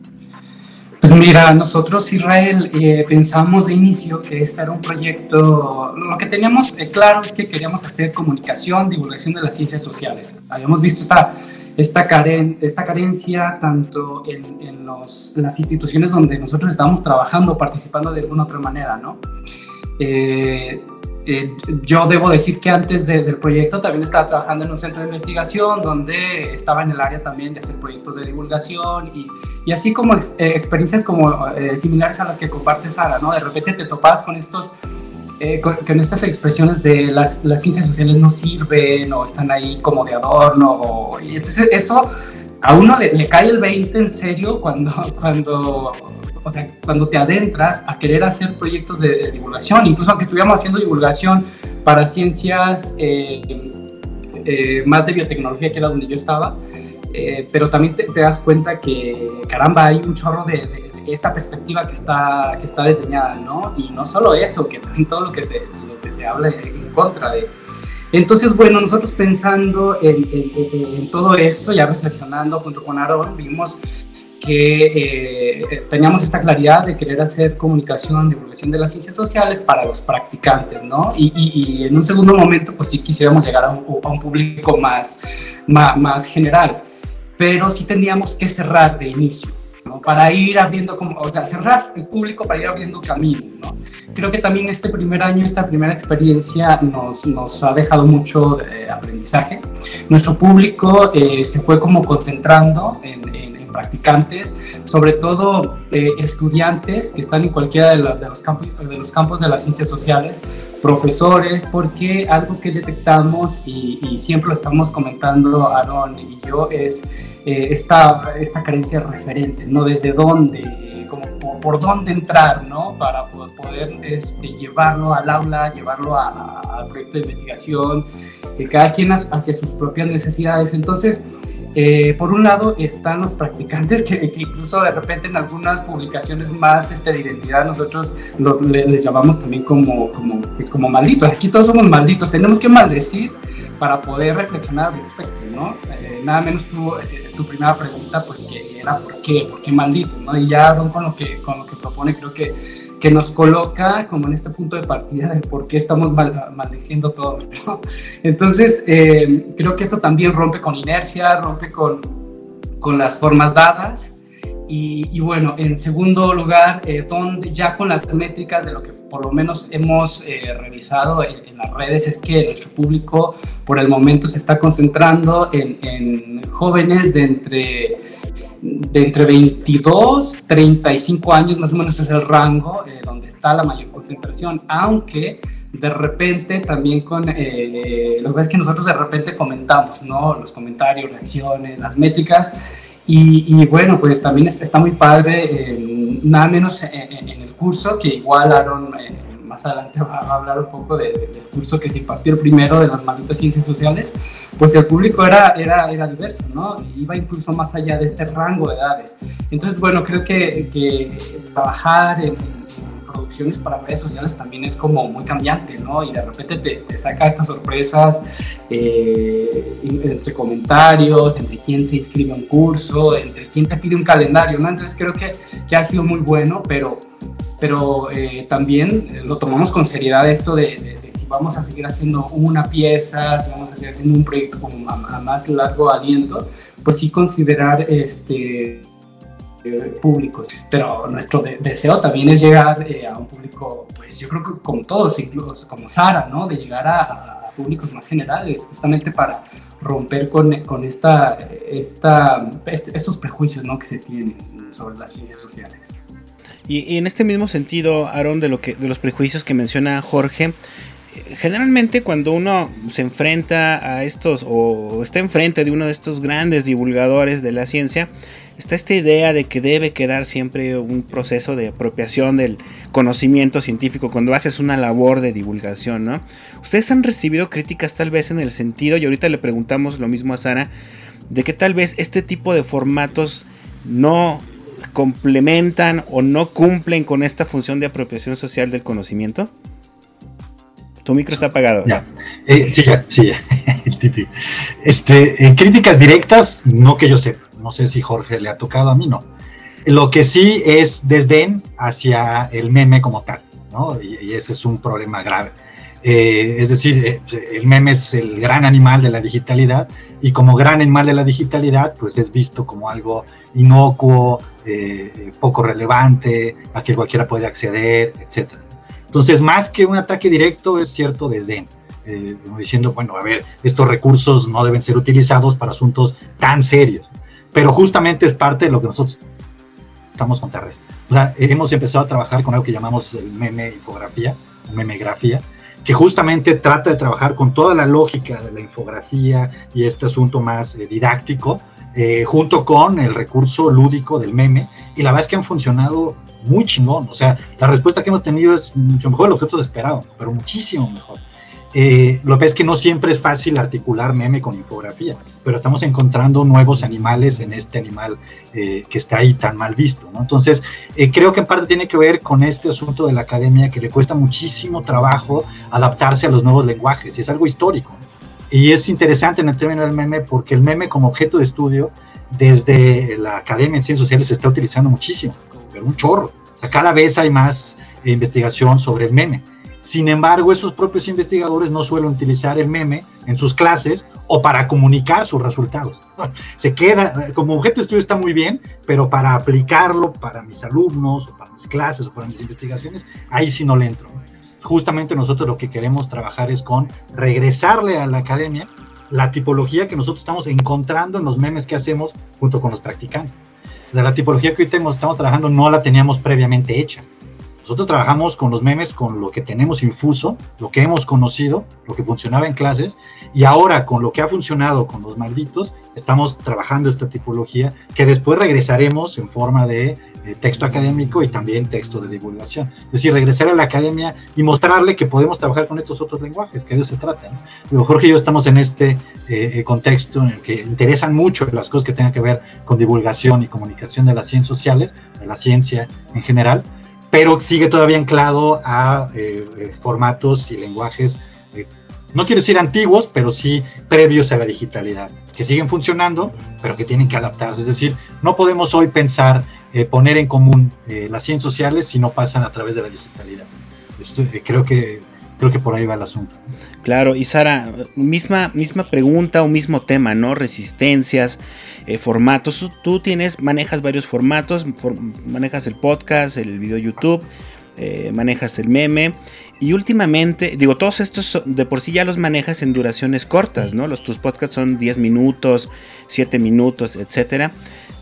Pues mira, nosotros Israel eh, pensamos de inicio que este era un proyecto, lo que teníamos claro es que queríamos hacer comunicación, divulgación de las ciencias sociales. Habíamos visto esta, esta, caren, esta carencia tanto en, las instituciones donde nosotros estábamos trabajando, participando de alguna otra manera, ¿no? Yo debo decir que antes del proyecto también estaba trabajando en un centro de investigación donde estaba en el área también de hacer proyectos de divulgación y, y así como eh, experiencias como eh, similares a las que comparte Sara, ¿no? De repente te topas con estos, con, estas expresiones de las, las, ciencias sociales no sirven o están ahí como de adorno y entonces eso a uno le, le cae el 20 en serio cuando, cuando o sea, cuando te adentras a querer hacer proyectos de, divulgación, incluso aunque estuviéramos haciendo divulgación para ciencias eh, eh, más de biotecnología, que era donde yo estaba, eh, pero también te, das cuenta que, caramba, hay un chorro de, esta perspectiva que está, que está diseñada, ¿no? Y no solo eso, que también todo lo que se, lo que se habla en contra de... Entonces, bueno, nosotros pensando en, en todo esto, ya reflexionando junto con Aaron, vimos que eh, teníamos esta claridad de querer hacer comunicación, divulgación de las ciencias sociales para los practicantes, ¿no? Y, en un segundo momento, pues sí quisiéramos llegar a un, público más, más, más, general, pero sí tendríamos que cerrar de inicio, ¿no? Para ir abriendo, como, o sea, cerrar el público para ir abriendo camino, ¿no? Creo que también este primer año, esta primera experiencia nos, nos ha dejado mucho eh, aprendizaje. Nuestro público eh, se fue como concentrando en practicantes, sobre todo eh, estudiantes que están en cualquiera de, los campos, de los campos de las ciencias sociales, profesores, porque algo que detectamos y, siempre lo estamos comentando Aaron y yo es eh, esta, esta carencia referente, ¿no? Desde dónde, como por, dónde entrar, ¿no? Para poder este, llevarlo al aula, llevarlo al proyecto de investigación, que cada quien hacia sus propias necesidades. Entonces, eh, por un lado están los practicantes que, incluso de repente en algunas publicaciones más este, de identidad nosotros les llamamos también como, como, pues como malditos. Aquí todos somos malditos, tenemos que maldecir para poder reflexionar al respecto, ¿no? Eh, nada menos tu, eh, tu primera pregunta, pues que era ¿por qué? ¿Por qué malditos? ¿no? Y ya con lo que, con lo que propone creo que que nos coloca como en este punto de partida de por qué estamos maldiciendo todo. Entonces, eh, creo que eso también rompe con inercia, rompe con, con las formas dadas. Y, bueno, en segundo lugar, eh, donde ya con las métricas de lo que por lo menos hemos eh, revisado en, las redes es que nuestro público por el momento se está concentrando en, en jóvenes de entre de entre 22, 35 años, más o menos es el rango eh, donde está la mayor concentración, aunque de repente también con, eh, lo que es que nosotros de repente comentamos, ¿no? Los comentarios, reacciones, las métricas, y, bueno, pues también está muy padre, eh, nada menos en, el curso, que igual Aaron más adelante va a hablar un poco del curso que se impartió primero de las malditas ciencias sociales, pues el público era, era, era diverso, ¿no? Iba incluso más allá de este rango de edades. Entonces, bueno, creo que, que trabajar en, producciones para redes sociales también es como muy cambiante, ¿no? Y de repente te, saca estas sorpresas eh, entre comentarios, entre quién se inscribe a un curso, entre quién te pide un calendario, ¿no? Entonces creo que, que ha sido muy bueno, pero pero eh, también lo tomamos con seriedad esto de, si vamos a seguir haciendo una pieza, si vamos a seguir haciendo un proyecto como a, más largo aliento, pues sí considerar este eh, públicos. Pero nuestro deseo también es llegar eh, a un público, pues yo creo que como todos, incluso como Sara, ¿no? De llegar a, públicos más generales, justamente para romper con, con esta, esta, estos prejuicios, ¿no? Que se tienen sobre las ciencias sociales. Y, en este mismo sentido, Aaron, de, lo que, de los prejuicios que menciona Jorge, generalmente cuando uno se enfrenta a estos o está enfrente de uno de estos grandes divulgadores de la ciencia, está esta idea de que debe quedar siempre un proceso de apropiación del conocimiento científico cuando haces una labor de divulgación, ¿no? Ustedes han recibido críticas tal vez en el sentido, y ahorita le preguntamos lo mismo a Sara, de que tal vez este tipo de formatos no complementan o no cumplen con esta función de apropiación social del conocimiento? Tu micro está apagado. Ya. Eh, sí, ya, sí, típico. Este, en críticas directas, no que yo sepa. No sé si Jorge le ha tocado, a mí no. Lo que sí es desdén hacia el meme como tal, ¿no? Y, ese es un problema grave. Eh, es decir, eh, el meme es el gran animal de la digitalidad y como gran animal de la digitalidad, pues es visto como algo inocuo, eh, poco relevante, a que cualquiera puede acceder, etc. Entonces, más que un ataque directo, es cierto desdén. Diciendo, bueno, a ver, estos recursos no deben ser utilizados para asuntos tan serios. Pero justamente es parte de lo que nosotros estamos contrarrestando. O sea, hemos empezado a trabajar con algo que llamamos el meme infografía, memegrafía, que justamente trata de trabajar con toda la lógica de la infografía y este asunto más eh, didáctico, eh, junto con el recurso lúdico del meme, y la verdad es que han funcionado muy chingón, o sea, la respuesta que hemos tenido es mucho mejor de lo que nosotros esperábamos, pero muchísimo mejor. Eh, lo que es que no siempre es fácil articular meme con infografía, pero estamos encontrando nuevos animales en este animal eh, que está ahí tan mal visto. Entonces, creo que en parte tiene que ver con este asunto de la academia que le cuesta muchísimo trabajo adaptarse a los nuevos lenguajes, y es algo histórico. Y es interesante en el término del meme porque el meme como objeto de estudio desde la Academia en Ciencias Sociales se está utilizando muchísimo, pero un chorro. cada vez hay más investigación sobre el meme. Sin embargo, esos propios investigadores no suelen utilizar el meme en sus clases o para comunicar sus resultados. Se queda, como objeto de estudio está muy bien, pero para aplicarlo para mis alumnos o para mis clases o para mis investigaciones, ahí sí no le entro. Justamente nosotros lo que queremos trabajar es con regresarle a la academia la tipología que nosotros estamos encontrando en los memes que hacemos junto con los practicantes. La tipología que hoy tenemos, estamos trabajando no la teníamos previamente hecha. Nosotros trabajamos con los memes, con lo que tenemos infuso, lo que hemos conocido, lo que funcionaba en clases, y ahora con lo que ha funcionado con los malditos, estamos trabajando esta tipología que después regresaremos en forma de, texto académico y también texto de divulgación. Es decir, regresar a la academia y mostrarle que podemos trabajar con estos otros lenguajes, que de eso se trata. ¿no? Jorge y yo estamos en este eh, eh, contexto en el que interesan mucho las cosas que tengan que ver con divulgación y comunicación de las ciencias sociales, de la ciencia en general pero sigue todavía anclado a eh, eh, formatos y lenguajes, eh, no quiero decir antiguos, pero sí previos a la digitalidad, que siguen funcionando, pero que tienen que adaptarse. Es decir, no podemos hoy pensar poner en común las ciencias sociales si no pasan a través de la digitalidad. creo que creo que por ahí va el asunto. Claro, y Sara, misma, misma pregunta o mismo tema, ¿no? Resistencias, eh, formatos. Tú, tienes, manejas varios formatos, manejas el podcast, el video YouTube, eh, manejas el meme. Y últimamente, digo, todos estos de por sí ya los manejas en duraciones cortas, ¿no? Los, tus podcasts son 10 minutos, 7 minutos, etc.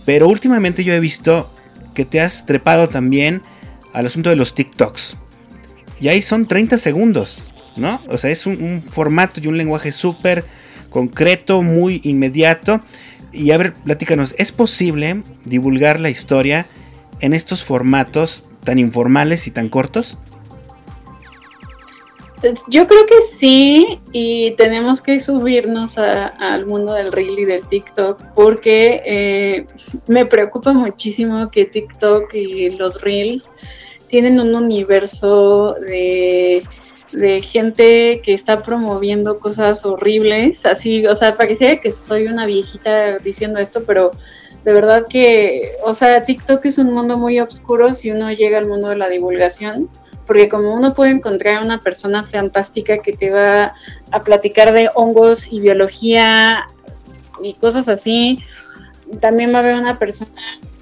Pero últimamente yo he visto que te has trepado también al asunto de los TikToks. Y ahí son 30 segundos, ¿no? O sea, es un, formato y un lenguaje súper concreto, muy inmediato. Y a ver, platícanos, ¿es posible divulgar la historia en estos formatos tan informales y tan cortos? Pues, yo creo que sí, y tenemos que subirnos al mundo del reel y del TikTok, porque eh, me preocupa muchísimo que TikTok y los reels tienen un universo de, gente que está promoviendo cosas horribles, así, o sea, pareciera que soy una viejita diciendo esto, pero de verdad que, o sea, TikTok es un mundo muy oscuro si uno llega al mundo de la divulgación, porque como uno puede encontrar una persona fantástica que te va a platicar de hongos y biología y cosas así, también va a haber una persona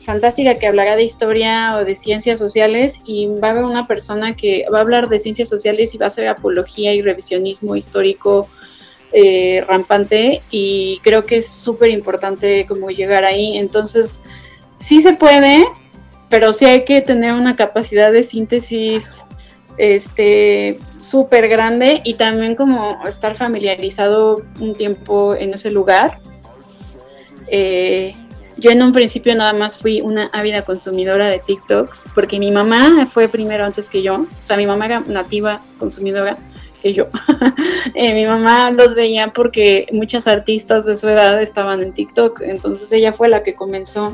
fantástica que hablará de historia o de ciencias sociales y va a haber una persona que va a hablar de ciencias sociales y va a hacer apología y revisionismo histórico eh, rampante y creo que es súper importante como llegar ahí. Entonces, sí se puede, pero sí hay que tener una capacidad de síntesis este súper grande y también como estar familiarizado un tiempo en ese lugar. Eh, yo en un principio nada más fui una ávida consumidora de TikToks, porque mi mamá fue primero antes que yo, o sea, mi mamá era nativa consumidora que yo. Eh, mi mamá los veía porque muchas artistas de su edad estaban en TikTok, entonces ella fue la que comenzó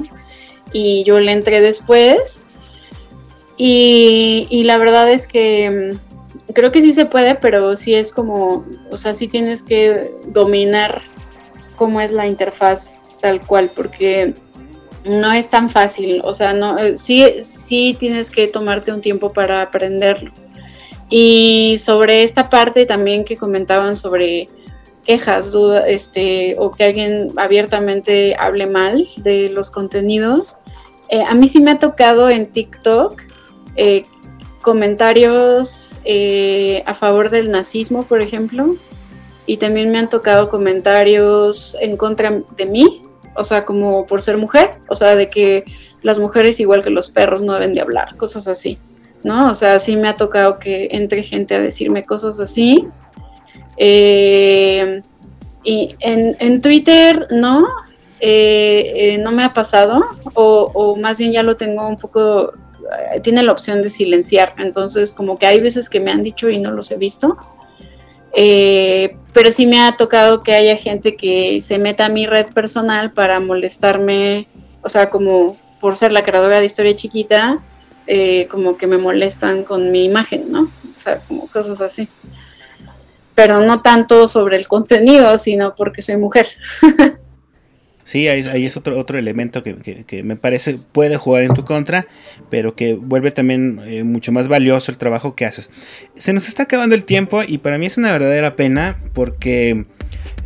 y yo le entré después. Y, y la verdad es que mm, creo que sí se puede, pero sí es como, o sea, sí tienes que dominar cómo es la interfaz tal cual, porque no es tan fácil, o sea, no, eh, sí, sí tienes que tomarte un tiempo para aprenderlo. Y sobre esta parte también que comentaban sobre quejas, dudas, este, o que alguien abiertamente hable mal de los contenidos, eh, a mí sí me ha tocado en TikTok eh, comentarios a favor del nazismo, por ejemplo, y también me han tocado comentarios en contra de mí, o sea, como por ser mujer, o sea, de que las mujeres igual que los perros no deben de hablar, cosas así, ¿no? O sea, sí me ha tocado que entre gente a decirme cosas así. Eh, y en, Twitter, no, eh, eh, no me ha pasado, o, o, más bien ya lo tengo un poco, tiene la opción de silenciar, entonces como que hay veces que me han dicho y no los he visto. Eh, pero sí me ha tocado que haya gente que se meta a mi red personal para molestarme, o sea, como por ser la creadora de historia chiquita, eh, como que me molestan con mi imagen, ¿no? O sea, como cosas así. Pero no tanto sobre el contenido, sino porque soy mujer. Sí, ahí, es otro, otro elemento que, me parece puede jugar en tu contra, pero que vuelve también eh, mucho más valioso el trabajo que haces. Se nos está acabando el tiempo y para mí es una verdadera pena porque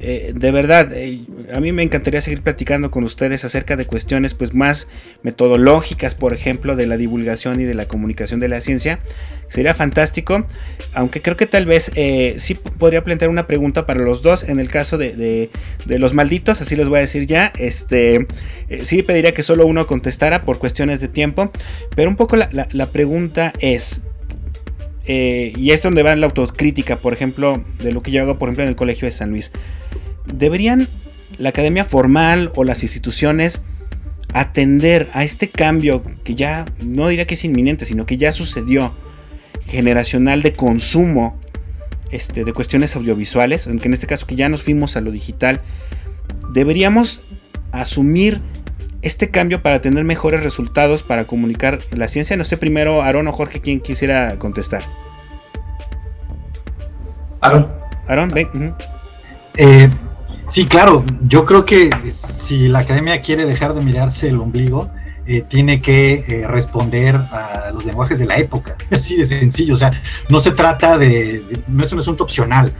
eh, de verdad, eh, a mí me encantaría seguir platicando con ustedes acerca de cuestiones pues más metodológicas, por ejemplo, de la divulgación y de la comunicación de la ciencia. Sería fantástico, aunque creo que tal vez eh, sí podría plantear una pregunta para los dos. En el caso de, los malditos, así les voy a decir ya, este, sí pediría que solo uno contestara por cuestiones de tiempo, pero un poco la, la pregunta es, y es donde va la autocrítica, por ejemplo, de lo que yo hago, por ejemplo, en el Colegio de San Luis. ¿Deberían la academia formal o las instituciones atender a este cambio que ya no diría que es inminente, sino que ya sucedió, generacional de consumo este, de cuestiones audiovisuales, aunque en este caso que ya nos fuimos a lo digital, deberíamos asumir este cambio para tener mejores resultados para comunicar la ciencia. No sé primero, Aaron o Jorge, quién quisiera contestar. Aaron. Aaron, ven. Sí, claro, yo creo que si la academia quiere dejar de mirarse el ombligo, eh, tiene que eh, responder a los lenguajes de la época, así de sencillo, o sea, no se trata de, no es un asunto opcional,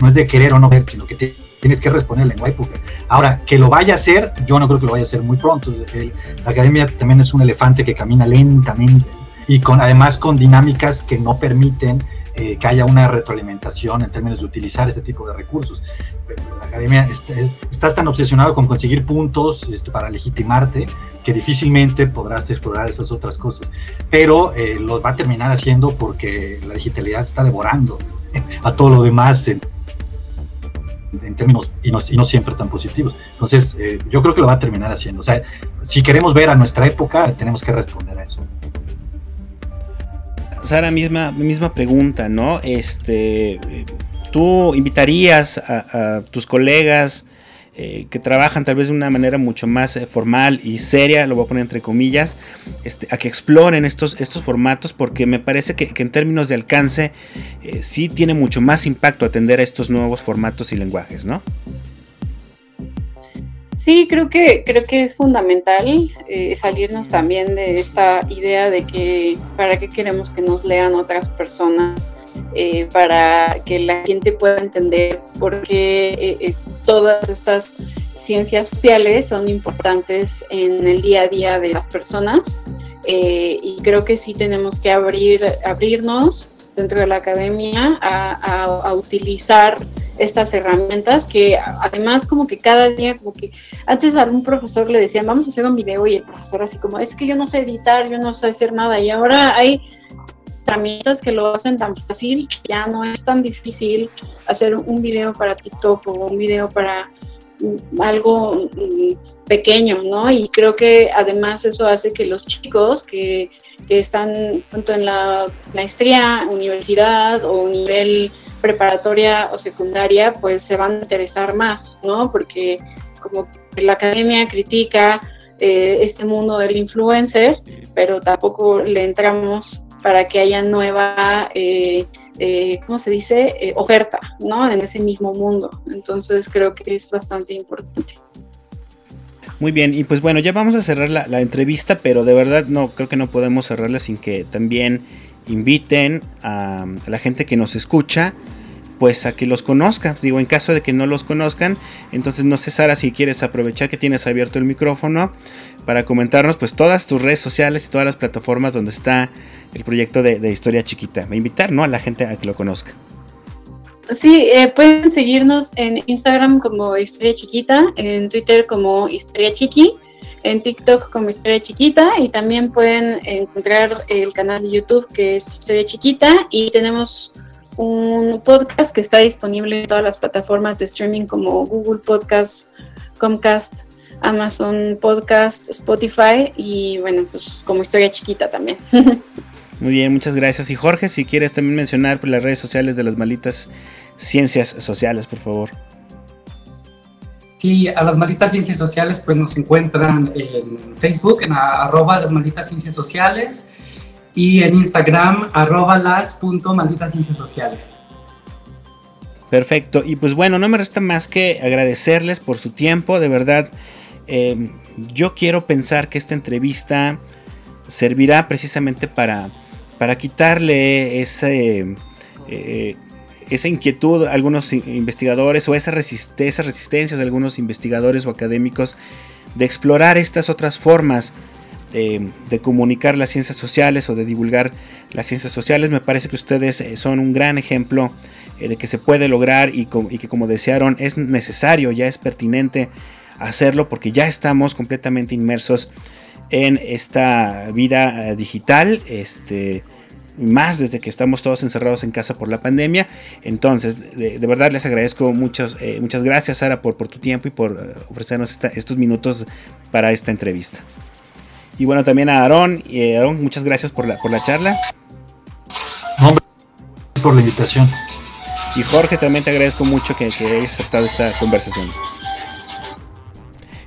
no es de querer o no ver, sino que tienes que responder al lenguaje época. Ahora, que lo vaya a hacer, yo no creo que lo vaya a hacer muy pronto, la academia también es un elefante que camina lentamente y con además con dinámicas que no permiten eh, que haya una retroalimentación en términos de utilizar este tipo de recursos. La academia está, tan obsesionado con conseguir puntos este, para legitimarte que difícilmente podrás explorar esas otras cosas. Pero eh, lo va a terminar haciendo porque la digitalidad está devorando a todo lo demás en, términos y no, siempre tan positivos. Entonces, eh, yo creo que lo va a terminar haciendo. O sea, si queremos ver a nuestra época, tenemos que responder a eso. Sara, misma, misma pregunta, ¿no? Este, ¿Tú invitarías a, tus colegas eh, que trabajan tal vez de una manera mucho más eh, formal y seria, lo voy a poner entre comillas, este, a que exploren estos, estos formatos? Porque me parece que, en términos de alcance eh, sí tiene mucho más impacto atender a estos nuevos formatos y lenguajes, ¿no? Sí, creo que, creo que es fundamental salirnos también de esta idea de que para qué queremos que nos lean otras personas, eh, para que la gente pueda entender por qué eh, todas estas ciencias sociales son importantes en el día a día de las personas. y creo que sí tenemos que abrir, abrirnos dentro de la academia a, utilizar estas herramientas que además como que cada día como que antes a un profesor le decían vamos a hacer un video y el profesor así como es que yo no sé editar, yo no sé hacer nada y ahora hay herramientas que lo hacen tan fácil que ya no es tan difícil hacer un video para TikTok o un video para mm, algo mm, pequeño, ¿no? Y creo que además eso hace que los chicos que están tanto en la maestría, universidad o nivel preparatoria o secundaria, pues se van a interesar más, ¿no? Porque como la academia critica eh, este mundo del influencer, pero tampoco le entramos para que haya nueva, eh, eh, ¿cómo se dice?, oferta, ¿no? En ese mismo mundo. Entonces creo que es bastante importante. Muy bien, y pues bueno, ya vamos a cerrar la, entrevista, pero de verdad no, creo que no podemos cerrarla sin que también inviten a, la gente que nos escucha, pues a que los conozca. Digo, en caso de que no los conozcan, entonces no sé, Sara, si quieres aprovechar que tienes abierto el micrófono para comentarnos pues todas tus redes sociales y todas las plataformas donde está el proyecto de, Historia Chiquita. Invitar, ¿no? A la gente a que lo conozca. Sí, eh, pueden seguirnos en Instagram como Historia Chiquita, en Twitter como Historia Chiqui, en TikTok como Historia Chiquita y también pueden encontrar el canal de YouTube que es Historia Chiquita y tenemos un podcast que está disponible en todas las plataformas de streaming como Google Podcast, Comcast, Amazon Podcast, Spotify y bueno, pues como Historia Chiquita también. Muy bien, muchas gracias. Y Jorge, si quieres también mencionar las redes sociales de las malditas ciencias sociales, por favor. Sí, a las malditas ciencias sociales pues nos encuentran en Facebook, en arroba las malditas ciencias sociales y en Instagram arroba sociales. Perfecto, y pues bueno, no me resta más que agradecerles por su tiempo, de verdad. Eh, yo quiero pensar que esta entrevista servirá precisamente para, para quitarle ese, eh, esa inquietud a algunos investigadores o esa, esas resistencias de algunos investigadores o académicos de explorar estas otras formas de comunicar las ciencias sociales o de divulgar las ciencias sociales. Me parece que ustedes eh, son un gran ejemplo eh, de que se puede lograr y, que como desearon es necesario, ya es pertinente hacerlo porque ya estamos completamente inmersos en esta vida eh, digital. Este, más desde que estamos todos encerrados en casa por la pandemia. Entonces, de, verdad les agradezco muchos, eh, muchas gracias, Sara, por, por tu tiempo y por ofrecernos estos minutos para esta entrevista. Y bueno, también a Aarón. Y Aarón, muchas gracias por la, por la charla. No, por la invitación. Y Jorge, también te agradezco mucho que, que hayas aceptado esta conversación.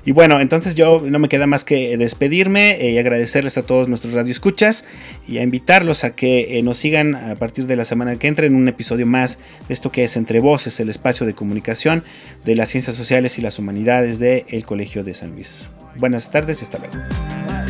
Y bueno, entonces yo no me queda más que despedirme eh, y agradecerles a todos nuestros radioescuchas y a invitarlos a que eh, nos sigan a partir de la semana que entra en un episodio más de esto que es Entre Voces, el espacio de comunicación de las ciencias sociales y las humanidades del Colegio de San Luis. Buenas tardes y hasta luego.